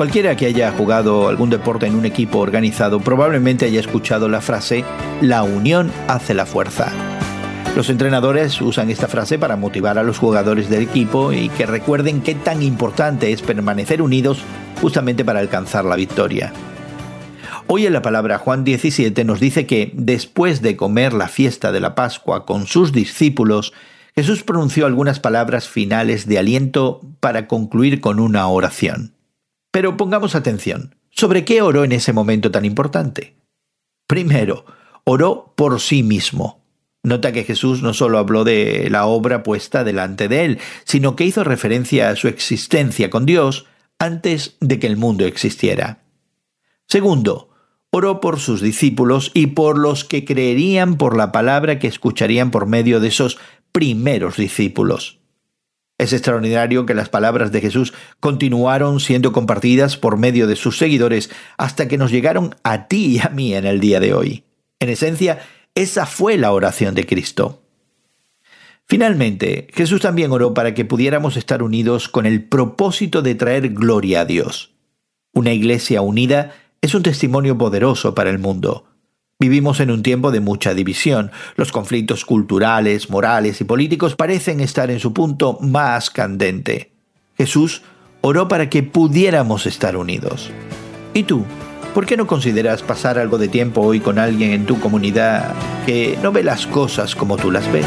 Cualquiera que haya jugado algún deporte en un equipo organizado probablemente haya escuchado la frase la unión hace la fuerza. Los entrenadores usan esta frase para motivar a los jugadores del equipo y que recuerden qué tan importante es permanecer unidos justamente para alcanzar la victoria. Hoy en la palabra Juan 17 nos dice que después de comer la fiesta de la Pascua con sus discípulos, Jesús pronunció algunas palabras finales de aliento para concluir con una oración. Pero pongamos atención, ¿sobre qué oró en ese momento tan importante? Primero, oró por sí mismo. Nota que Jesús no solo habló de la obra puesta delante de él, sino que hizo referencia a su existencia con Dios antes de que el mundo existiera. Segundo, oró por sus discípulos y por los que creerían por la palabra que escucharían por medio de esos primeros discípulos. Es extraordinario que las palabras de Jesús continuaron siendo compartidas por medio de sus seguidores hasta que nos llegaron a ti y a mí en el día de hoy. En esencia, esa fue la oración de Cristo. Finalmente, Jesús también oró para que pudiéramos estar unidos con el propósito de traer gloria a Dios. Una iglesia unida es un testimonio poderoso para el mundo. Vivimos en un tiempo de mucha división. Los conflictos culturales, morales y políticos parecen estar en su punto más candente. Jesús oró para que pudiéramos estar unidos. ¿Y tú? ¿Por qué no consideras pasar algo de tiempo hoy con alguien en tu comunidad que no ve las cosas como tú las ves?